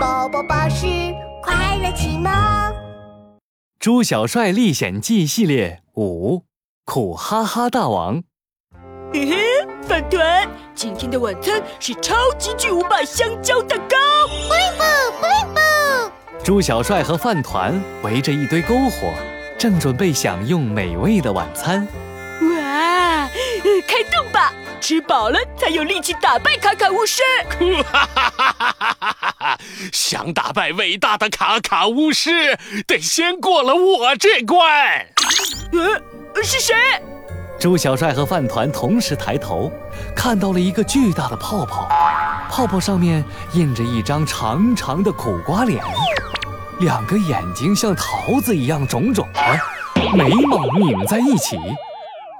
宝宝巴士快乐启蒙，《猪小帅历险记》系列五，苦哈哈大王。嘿嘿，饭团，今天的晚餐是超级巨无霸香蕉蛋糕。布灵布，布灵布。猪小帅和饭团围着一堆篝火，正准备享用美味的晚餐。哇，开动吧！吃饱了才有力气打败卡卡巫师。哈哈哈哈哈哈！想打败伟大的卡卡巫师，得先过了我这关。呃，是谁？猪小帅和饭团同时抬头，看到了一个巨大的泡泡，泡泡上面印着一张长长的苦瓜脸，两个眼睛像桃子一样肿肿的，眉毛拧在一起。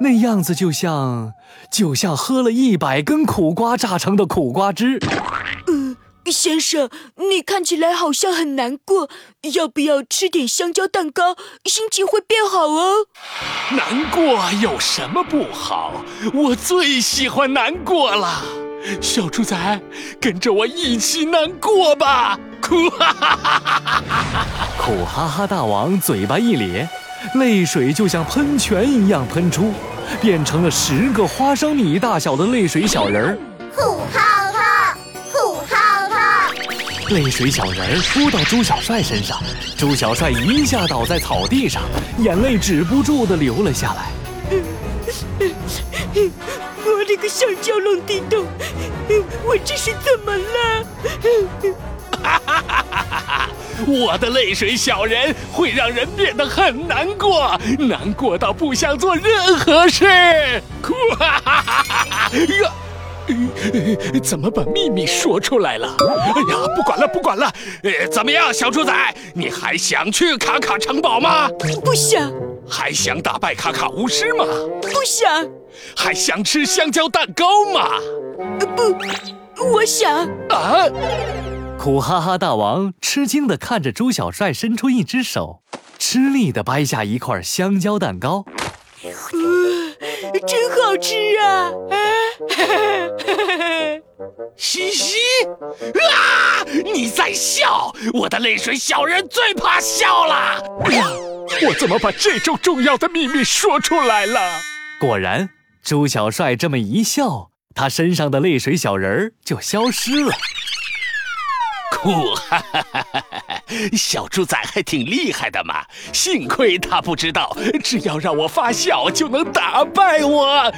那样子就像，就像喝了一百根苦瓜榨成的苦瓜汁。嗯，先生，你看起来好像很难过，要不要吃点香蕉蛋糕，心情会变好哦？难过有什么不好？我最喜欢难过了。小猪仔，跟着我一起难过吧！苦哈哈哈哈哈！苦哈哈大王嘴巴一咧。泪水就像喷泉一样喷出，变成了十个花生米大小的泪水小人儿。呼哈哈，呼哈哈！泪水小人儿扑到朱小帅身上，朱小帅一下倒在草地上，眼泪止不住的流了下来。我的个香蕉龙地洞，我这是怎么了？哈哈哈！我的泪水小人会让人变得很难过，难过到不想做任何事。哭哈哈哈哈哈！呀，怎么把秘密说出来了？哎呀，不管了，不管了。呃，怎么样，小猪仔，你还想去卡卡城堡吗？不想。还想打败卡卡巫师吗？不想。还想吃香蕉蛋糕吗？不，我想。啊。苦哈哈大王吃惊地看着朱小帅伸出一只手，吃力地掰下一块香蕉蛋糕，真好吃啊！嘻嘻，啊！你在笑？我的泪水小人最怕笑了。我怎么把这种重要的秘密说出来了？果然，朱小帅这么一笑，他身上的泪水小人儿就消失了。酷哈哈哈哈哈！小猪仔还挺厉害的嘛，幸亏他不知道，只要让我发笑就能打败我。啊！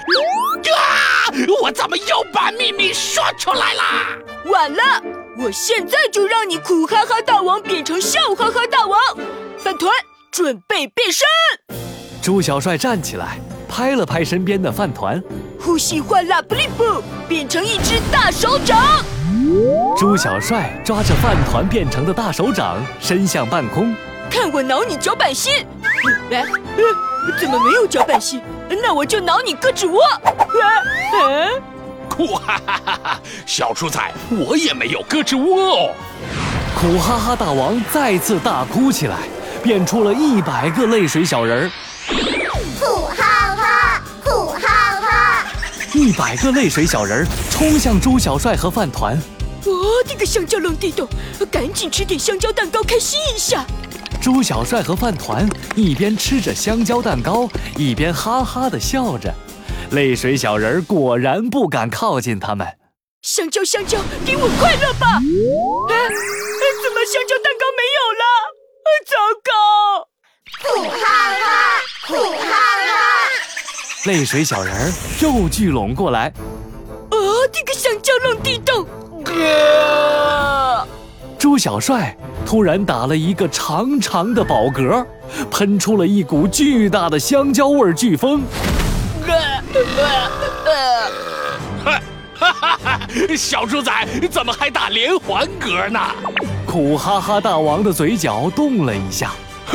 我怎么又把秘密说出来啦？晚了，我现在就让你苦哈哈大王变成笑哈哈大王。饭团准备变身。猪小帅站起来，拍了拍身边的饭团，呼吸换拉布利布，变成一只大手掌。猪小帅抓着饭团变成的大手掌，伸向半空，看我挠你脚板心！哎，怎么没有脚板心？那我就挠你胳肢窝！啊！苦哈哈哈哈！小猪仔，我也没有胳肢窝哦！苦哈哈大王再次大哭起来，变出了一百个泪水小人儿。苦哈哈，苦哈哈！一百个泪水小人儿冲向猪小帅和饭团。我的个香蕉龙地洞，赶紧吃点香蕉蛋糕开心一下。猪小帅和饭团一边吃着香蕉蛋糕，一边哈哈的笑着。泪水小人果然不敢靠近他们。香蕉香蕉，给我快乐吧！哎，怎么香蕉蛋糕没有了？糟糕！苦哈哈，苦哈哈！泪水小人又聚拢过来。我的个香蕉弄地洞！哥，猪小帅突然打了一个长长的饱嗝，喷出了一股巨大的香蕉味飓风。哈哈哈！小猪仔怎么还打连环嗝呢？苦哈哈大王的嘴角动了一下。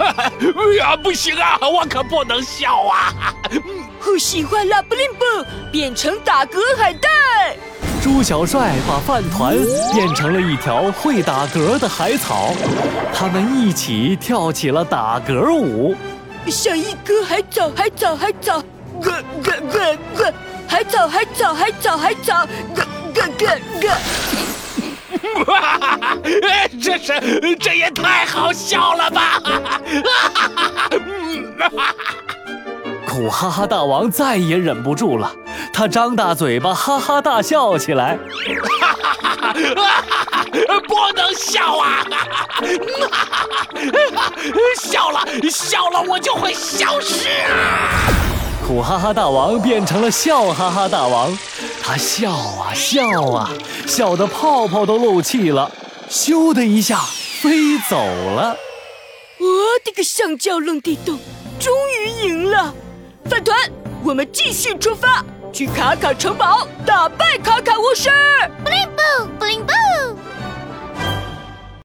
哎呀，不行啊，我可不能笑啊！呼喜欢拉布林布，变成打嗝海带。猪小帅把饭团变成了一条会打嗝的海草，他们一起跳起了打嗝舞。像一颗海草，海草，海草，咯咯咯咯，海草，海草，海草，海藻，咯咯咯咯。这是这也太好笑了吧！苦哈哈大王再也忍不住了，他张大嘴巴，哈哈大笑起来。哈哈哈哈不能笑啊！笑了，笑了，我就会消失啊！苦哈哈大王变成了笑哈哈大王，他笑啊笑啊，笑得泡泡都漏气了，咻的一下飞走了。我的个橡胶弄地洞，终于赢了！饭团，我们继续出发，去卡卡城堡打败卡卡巫师。布灵布，布灵布。